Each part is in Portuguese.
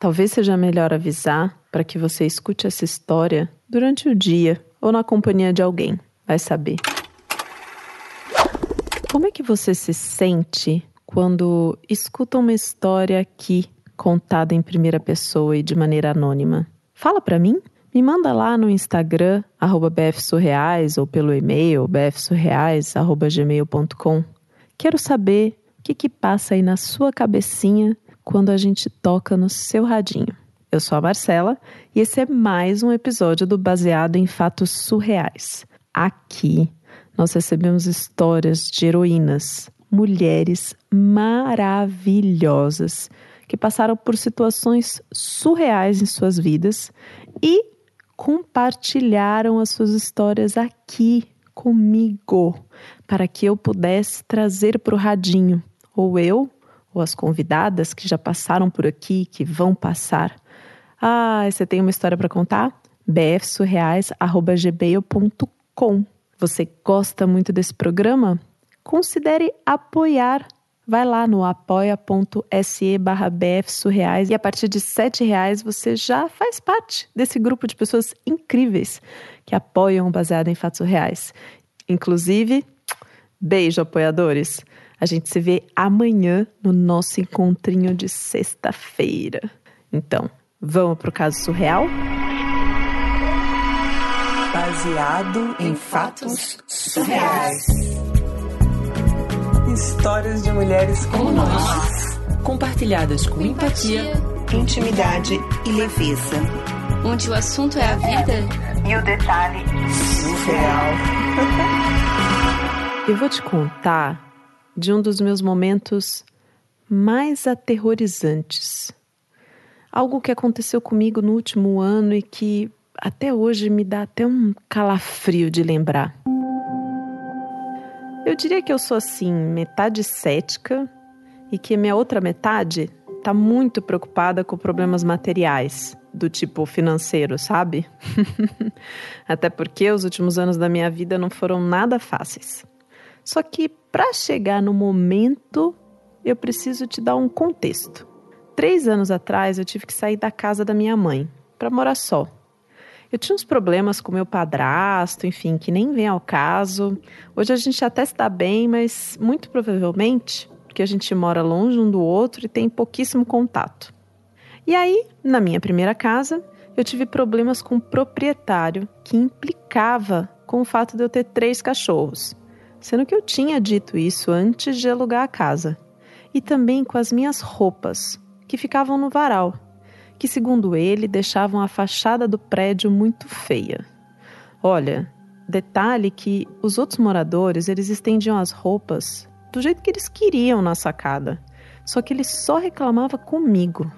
Talvez seja melhor avisar para que você escute essa história durante o dia ou na companhia de alguém. Vai saber. Como é que você se sente quando escuta uma história aqui contada em primeira pessoa e de maneira anônima? Fala para mim. Me manda lá no Instagram, bfsurreais, ou pelo e-mail, bfsurreais.gmail.com. Quero saber o que, que passa aí na sua cabecinha quando a gente toca no seu radinho. Eu sou a Marcela e esse é mais um episódio do Baseado em Fatos Surreais. Aqui nós recebemos histórias de heroínas, mulheres maravilhosas que passaram por situações surreais em suas vidas e compartilharam as suas histórias aqui comigo, para que eu pudesse trazer para o radinho, ou eu, ou as convidadas que já passaram por aqui, que vão passar. Ah, você tem uma história para contar? bfsurreais.gmail.com Você gosta muito desse programa? Considere apoiar vai lá no apoia.se barra bfsurreais e a partir de sete reais você já faz parte desse grupo de pessoas incríveis que apoiam baseado em fatos reais. Inclusive, beijo apoiadores! A gente se vê amanhã no nosso encontrinho de sexta-feira. Então, vamos pro caso surreal? Baseado em fatos surreais. Histórias de mulheres como nós. Compartilhadas com empatia, intimidade e leveza. Onde o assunto é a vida e o detalhe surreal. Eu vou te contar de um dos meus momentos mais aterrorizantes. Algo que aconteceu comigo no último ano e que até hoje me dá até um calafrio de lembrar. Eu diria que eu sou assim, metade cética e que minha outra metade tá muito preocupada com problemas materiais, do tipo financeiro, sabe? Até porque os últimos anos da minha vida não foram nada fáceis. Só que para chegar no momento, eu preciso te dar um contexto. Três anos atrás, eu tive que sair da casa da minha mãe para morar só. Eu tinha uns problemas com meu padrasto, enfim, que nem vem ao caso. Hoje a gente até está bem, mas muito provavelmente porque a gente mora longe um do outro e tem pouquíssimo contato. E aí, na minha primeira casa, eu tive problemas com o proprietário que implicava com o fato de eu ter três cachorros, sendo que eu tinha dito isso antes de alugar a casa. E também com as minhas roupas, que ficavam no varal que, segundo ele, deixavam a fachada do prédio muito feia. Olha, detalhe que os outros moradores eles estendiam as roupas do jeito que eles queriam na sacada, só que ele só reclamava comigo.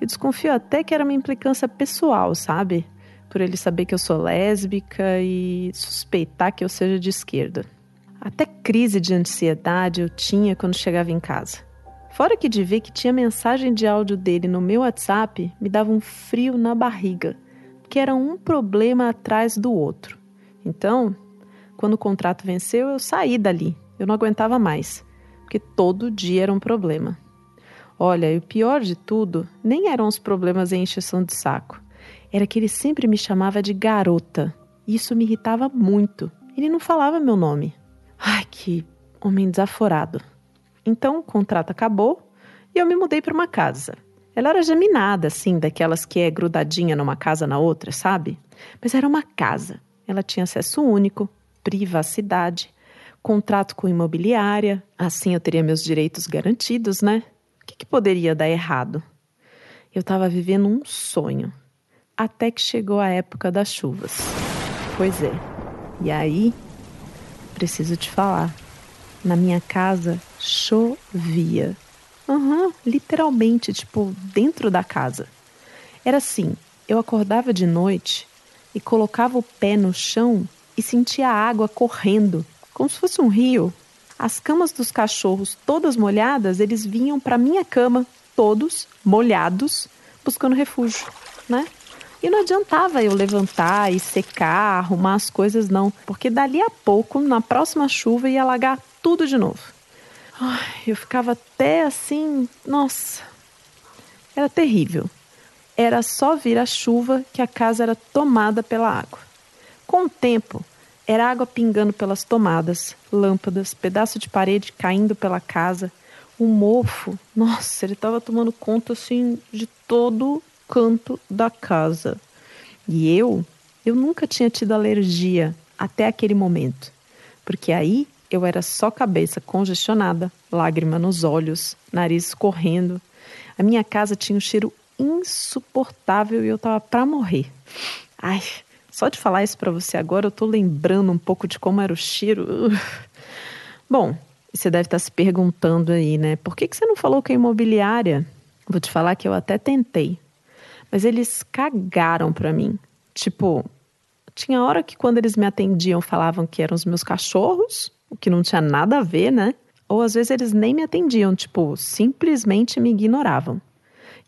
Eu desconfio até que era uma implicância pessoal, sabe? Por ele saber que eu sou lésbica e suspeitar que eu seja de esquerda. Até crise de ansiedade eu tinha quando chegava em casa. Fora que de ver que tinha mensagem de áudio dele no meu WhatsApp, me dava um frio na barriga, que era um problema atrás do outro. Então, quando o contrato venceu, eu saí dali. Eu não aguentava mais, porque todo dia era um problema. Olha, e o pior de tudo nem eram os problemas em encheção de saco. Era que ele sempre me chamava de garota. Isso me irritava muito. Ele não falava meu nome. Ai, que homem desaforado. Então o contrato acabou e eu me mudei para uma casa. Ela era geminada, assim, daquelas que é grudadinha numa casa na outra, sabe? Mas era uma casa. Ela tinha acesso único, privacidade, contrato com imobiliária, assim eu teria meus direitos garantidos, né? O que, que poderia dar errado? Eu estava vivendo um sonho, até que chegou a época das chuvas. Pois é. E aí, preciso te falar na minha casa chovia. Uhum, literalmente, tipo, dentro da casa. Era assim: eu acordava de noite e colocava o pé no chão e sentia a água correndo, como se fosse um rio. As camas dos cachorros, todas molhadas, eles vinham para minha cama, todos molhados, buscando refúgio, né? E não adiantava eu levantar e secar, arrumar as coisas, não, porque dali a pouco, na próxima chuva, ia alagar tudo de novo. Eu ficava até assim, nossa, era terrível. Era só vir a chuva que a casa era tomada pela água. Com o tempo, era água pingando pelas tomadas, lâmpadas, pedaço de parede caindo pela casa. O mofo, nossa, ele estava tomando conta assim de todo canto da casa. E eu, eu nunca tinha tido alergia até aquele momento, porque aí eu era só cabeça congestionada, lágrima nos olhos, nariz escorrendo. A minha casa tinha um cheiro insuportável e eu tava para morrer. Ai, só de falar isso para você agora, eu tô lembrando um pouco de como era o cheiro. Bom, você deve estar tá se perguntando aí, né? Por que, que você não falou que é imobiliária? Vou te falar que eu até tentei, mas eles cagaram para mim. Tipo, tinha hora que quando eles me atendiam falavam que eram os meus cachorros, o que não tinha nada a ver, né? Ou às vezes eles nem me atendiam, tipo, simplesmente me ignoravam.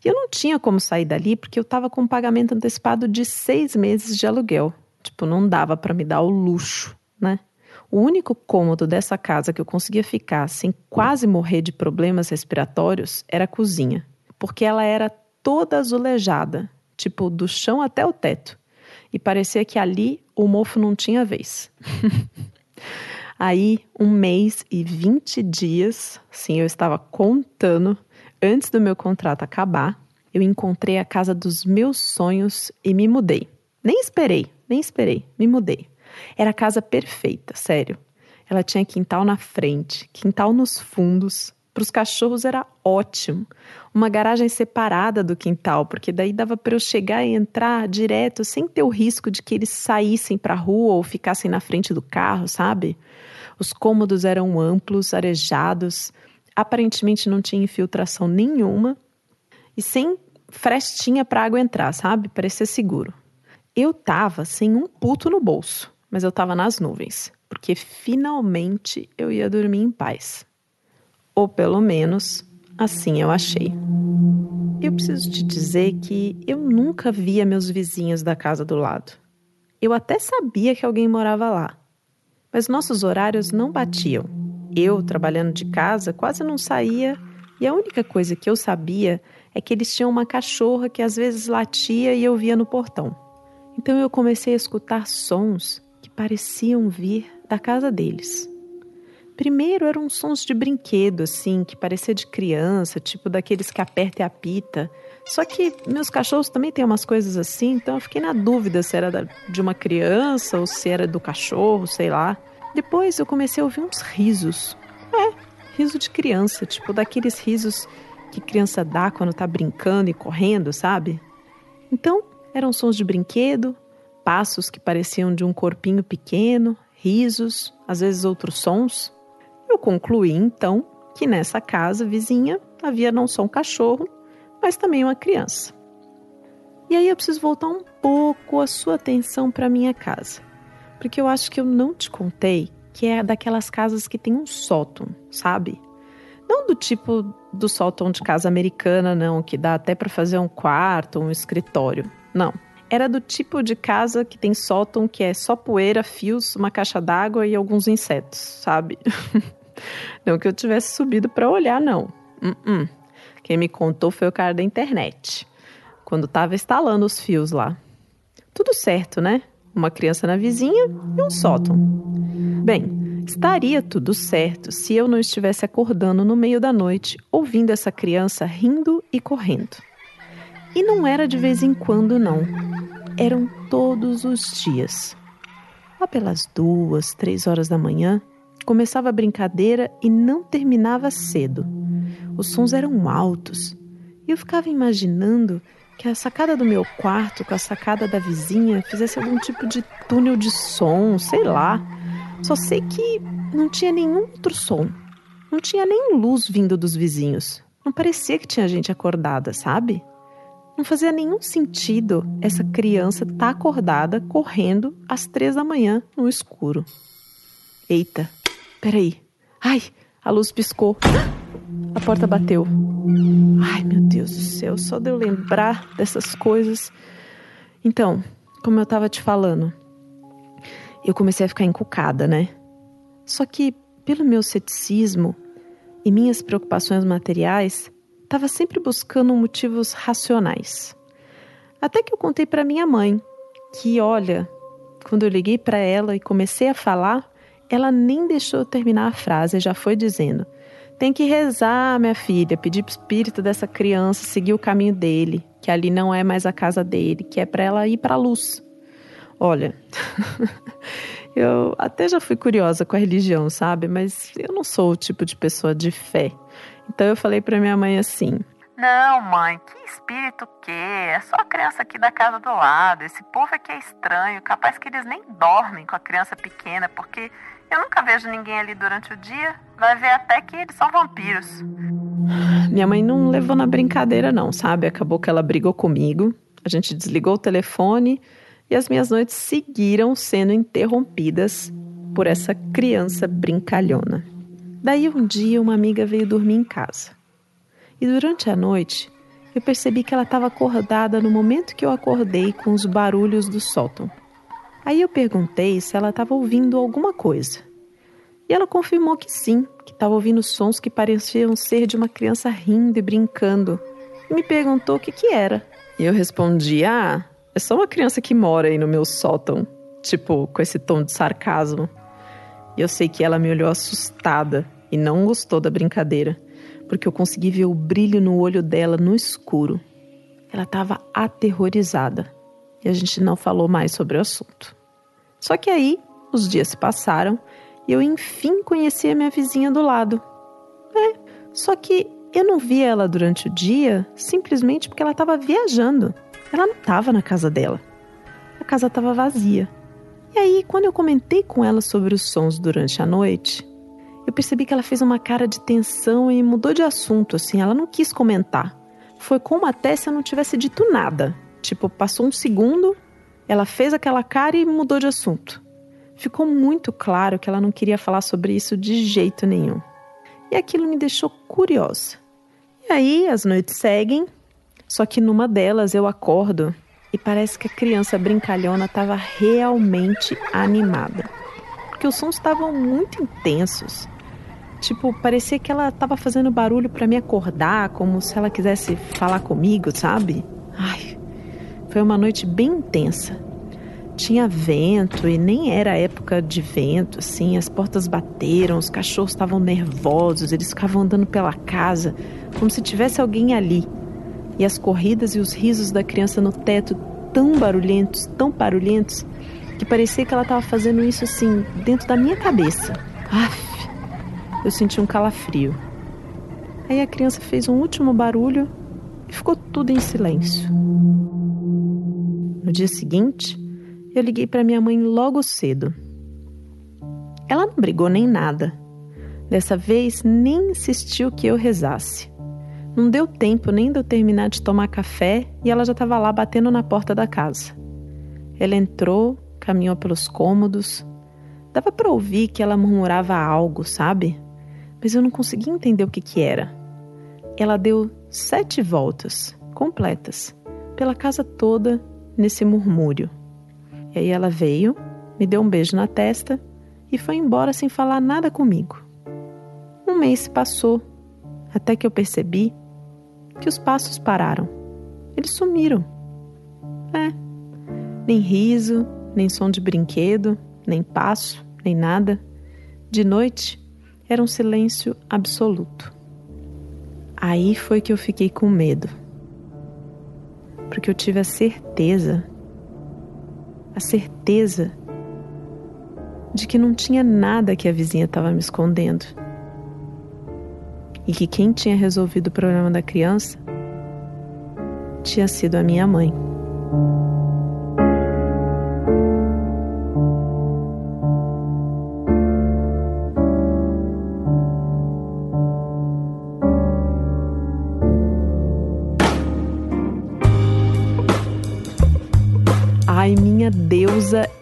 E eu não tinha como sair dali porque eu estava com um pagamento antecipado de seis meses de aluguel. Tipo, não dava para me dar o luxo, né? O único cômodo dessa casa que eu conseguia ficar sem quase morrer de problemas respiratórios era a cozinha, porque ela era toda azulejada, tipo do chão até o teto, e parecia que ali o mofo não tinha vez. Aí, um mês e 20 dias, sim, eu estava contando, Antes do meu contrato acabar, eu encontrei a casa dos meus sonhos e me mudei. Nem esperei, nem esperei, me mudei. Era a casa perfeita, sério. Ela tinha quintal na frente, quintal nos fundos. Para os cachorros era ótimo. Uma garagem separada do quintal, porque daí dava para eu chegar e entrar direto sem ter o risco de que eles saíssem para a rua ou ficassem na frente do carro, sabe? Os cômodos eram amplos, arejados, aparentemente não tinha infiltração nenhuma e sem frestinha para água entrar, sabe? Parecia seguro. Eu tava sem um puto no bolso, mas eu tava nas nuvens, porque finalmente eu ia dormir em paz. Ou pelo menos assim eu achei. Eu preciso te dizer que eu nunca via meus vizinhos da casa do lado. Eu até sabia que alguém morava lá, mas nossos horários não batiam eu, trabalhando de casa, quase não saía e a única coisa que eu sabia é que eles tinham uma cachorra que às vezes latia e eu via no portão. Então eu comecei a escutar sons que pareciam vir da casa deles. Primeiro eram sons de brinquedo, assim, que parecia de criança, tipo daqueles que aperta e apita. Só que meus cachorros também têm umas coisas assim, então eu fiquei na dúvida se era de uma criança ou se era do cachorro, sei lá. Depois eu comecei a ouvir uns risos. É, riso de criança, tipo daqueles risos que criança dá quando tá brincando e correndo, sabe? Então, eram sons de brinquedo, passos que pareciam de um corpinho pequeno, risos, às vezes outros sons. Concluí então que nessa casa vizinha havia não só um cachorro, mas também uma criança. E aí eu preciso voltar um pouco a sua atenção para minha casa porque eu acho que eu não te contei que é daquelas casas que tem um sótão, sabe? Não do tipo do sótão de casa americana, não, que dá até para fazer um quarto, um escritório. Não. Era do tipo de casa que tem sótão que é só poeira, fios, uma caixa d'água e alguns insetos, sabe? não que eu tivesse subido para olhar, não. Uh -uh. Quem me contou foi o cara da internet, quando tava instalando os fios lá. Tudo certo, né? uma criança na vizinha e um sótão. Bem, estaria tudo certo se eu não estivesse acordando no meio da noite ouvindo essa criança rindo e correndo. E não era de vez em quando, não. Eram todos os dias. Lá pelas duas, três horas da manhã, começava a brincadeira e não terminava cedo. Os sons eram altos e eu ficava imaginando que a sacada do meu quarto com a sacada da vizinha fizesse algum tipo de túnel de som, sei lá. Só sei que não tinha nenhum outro som. Não tinha nem luz vindo dos vizinhos. Não parecia que tinha gente acordada, sabe? Não fazia nenhum sentido essa criança estar tá acordada correndo às três da manhã no escuro. Eita, peraí. Ai, a luz piscou. A porta bateu. Ai, meu Deus do céu, só de eu lembrar dessas coisas. Então, como eu estava te falando, eu comecei a ficar encucada, né? Só que, pelo meu ceticismo e minhas preocupações materiais, estava sempre buscando motivos racionais. Até que eu contei para minha mãe que, olha, quando eu liguei para ela e comecei a falar, ela nem deixou terminar a frase, já foi dizendo: Tem que rezar, minha filha, pedir pro espírito dessa criança seguir o caminho dele, que ali não é mais a casa dele, que é para ela ir para a luz. Olha, eu até já fui curiosa com a religião, sabe? Mas eu não sou o tipo de pessoa de fé. Então eu falei para minha mãe assim: Não, mãe, que espírito que? É só a criança aqui da casa do lado. Esse povo aqui é estranho, capaz que eles nem dormem com a criança pequena, porque eu nunca vejo ninguém ali durante o dia. Vai ver até que eles são vampiros. Minha mãe não levou na brincadeira, não, sabe? Acabou que ela brigou comigo. A gente desligou o telefone e as minhas noites seguiram sendo interrompidas por essa criança brincalhona. Daí um dia uma amiga veio dormir em casa. E durante a noite eu percebi que ela estava acordada no momento que eu acordei com os barulhos do sótão. Aí eu perguntei se ela estava ouvindo alguma coisa. E ela confirmou que sim, que estava ouvindo sons que pareciam ser de uma criança rindo e brincando. E me perguntou o que, que era. E eu respondi: Ah, é só uma criança que mora aí no meu sótão. Tipo, com esse tom de sarcasmo. E eu sei que ela me olhou assustada e não gostou da brincadeira, porque eu consegui ver o brilho no olho dela no escuro. Ela estava aterrorizada e a gente não falou mais sobre o assunto. Só que aí os dias se passaram e eu enfim conheci a minha vizinha do lado. É, só que eu não vi ela durante o dia simplesmente porque ela estava viajando. Ela não estava na casa dela. A casa estava vazia. E aí, quando eu comentei com ela sobre os sons durante a noite, eu percebi que ela fez uma cara de tensão e mudou de assunto, assim, ela não quis comentar. Foi como até se eu não tivesse dito nada. Tipo, passou um segundo, ela fez aquela cara e mudou de assunto. Ficou muito claro que ela não queria falar sobre isso de jeito nenhum. E aquilo me deixou curiosa. E aí as noites seguem, só que numa delas eu acordo e parece que a criança brincalhona estava realmente animada. Porque os sons estavam muito intensos. Tipo, parecia que ela estava fazendo barulho para me acordar, como se ela quisesse falar comigo, sabe? Ai, foi uma noite bem intensa. Tinha vento e nem era época de vento, assim. As portas bateram, os cachorros estavam nervosos, eles ficavam andando pela casa, como se tivesse alguém ali. E as corridas e os risos da criança no teto, tão barulhentos, tão barulhentos, que parecia que ela estava fazendo isso assim, dentro da minha cabeça. Aff, eu senti um calafrio. Aí a criança fez um último barulho e ficou tudo em silêncio. No dia seguinte, eu liguei para minha mãe logo cedo. Ela não brigou nem nada. Dessa vez, nem insistiu que eu rezasse. Não deu tempo nem de eu terminar de tomar café e ela já estava lá batendo na porta da casa. Ela entrou, caminhou pelos cômodos. Dava para ouvir que ela murmurava algo, sabe? Mas eu não conseguia entender o que, que era. Ela deu sete voltas, completas, pela casa toda nesse murmúrio. E aí ela veio, me deu um beijo na testa e foi embora sem falar nada comigo. Um mês se passou, até que eu percebi que os passos pararam. Eles sumiram. É, nem riso, nem som de brinquedo, nem passo, nem nada. De noite era um silêncio absoluto. Aí foi que eu fiquei com medo porque eu tive a certeza, a certeza de que não tinha nada que a vizinha estava me escondendo. E que quem tinha resolvido o problema da criança tinha sido a minha mãe.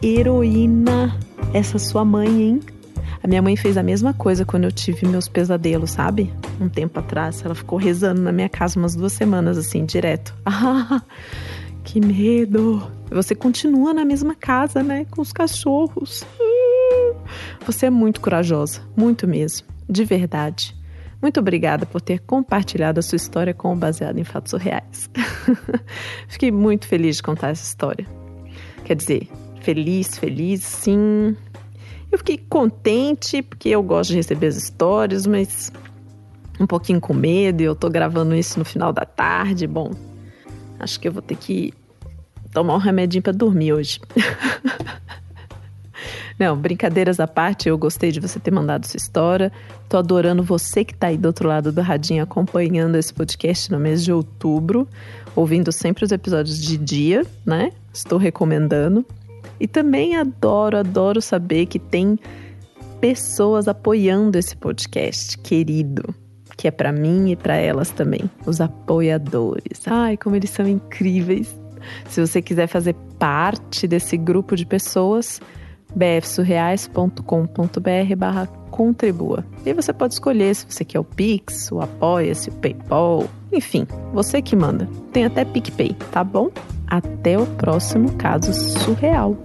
Heroína, essa sua mãe, hein? A minha mãe fez a mesma coisa quando eu tive meus pesadelos, sabe? Um tempo atrás. Ela ficou rezando na minha casa umas duas semanas, assim, direto. Ah, que medo! Você continua na mesma casa, né? Com os cachorros. Você é muito corajosa, muito mesmo. De verdade. Muito obrigada por ter compartilhado a sua história com o Baseado em Fatos Reais. Fiquei muito feliz de contar essa história. Quer dizer, feliz, feliz, sim. Eu fiquei contente porque eu gosto de receber as histórias, mas um pouquinho com medo eu tô gravando isso no final da tarde. Bom, acho que eu vou ter que tomar um remedinho para dormir hoje. Não, brincadeiras à parte, eu gostei de você ter mandado sua história. Tô adorando você que tá aí do outro lado do radinho acompanhando esse podcast no mês de outubro, ouvindo sempre os episódios de dia, né? Estou recomendando. E também adoro, adoro saber que tem pessoas apoiando esse podcast, querido que é para mim e para elas também, os apoiadores. Ai, como eles são incríveis. Se você quiser fazer parte desse grupo de pessoas, bfsurreais.com.br barra contribua. E você pode escolher se você quer o Pix, o Apoia-se, o Paypal, enfim, você que manda. Tem até PicPay, tá bom? Até o próximo caso surreal.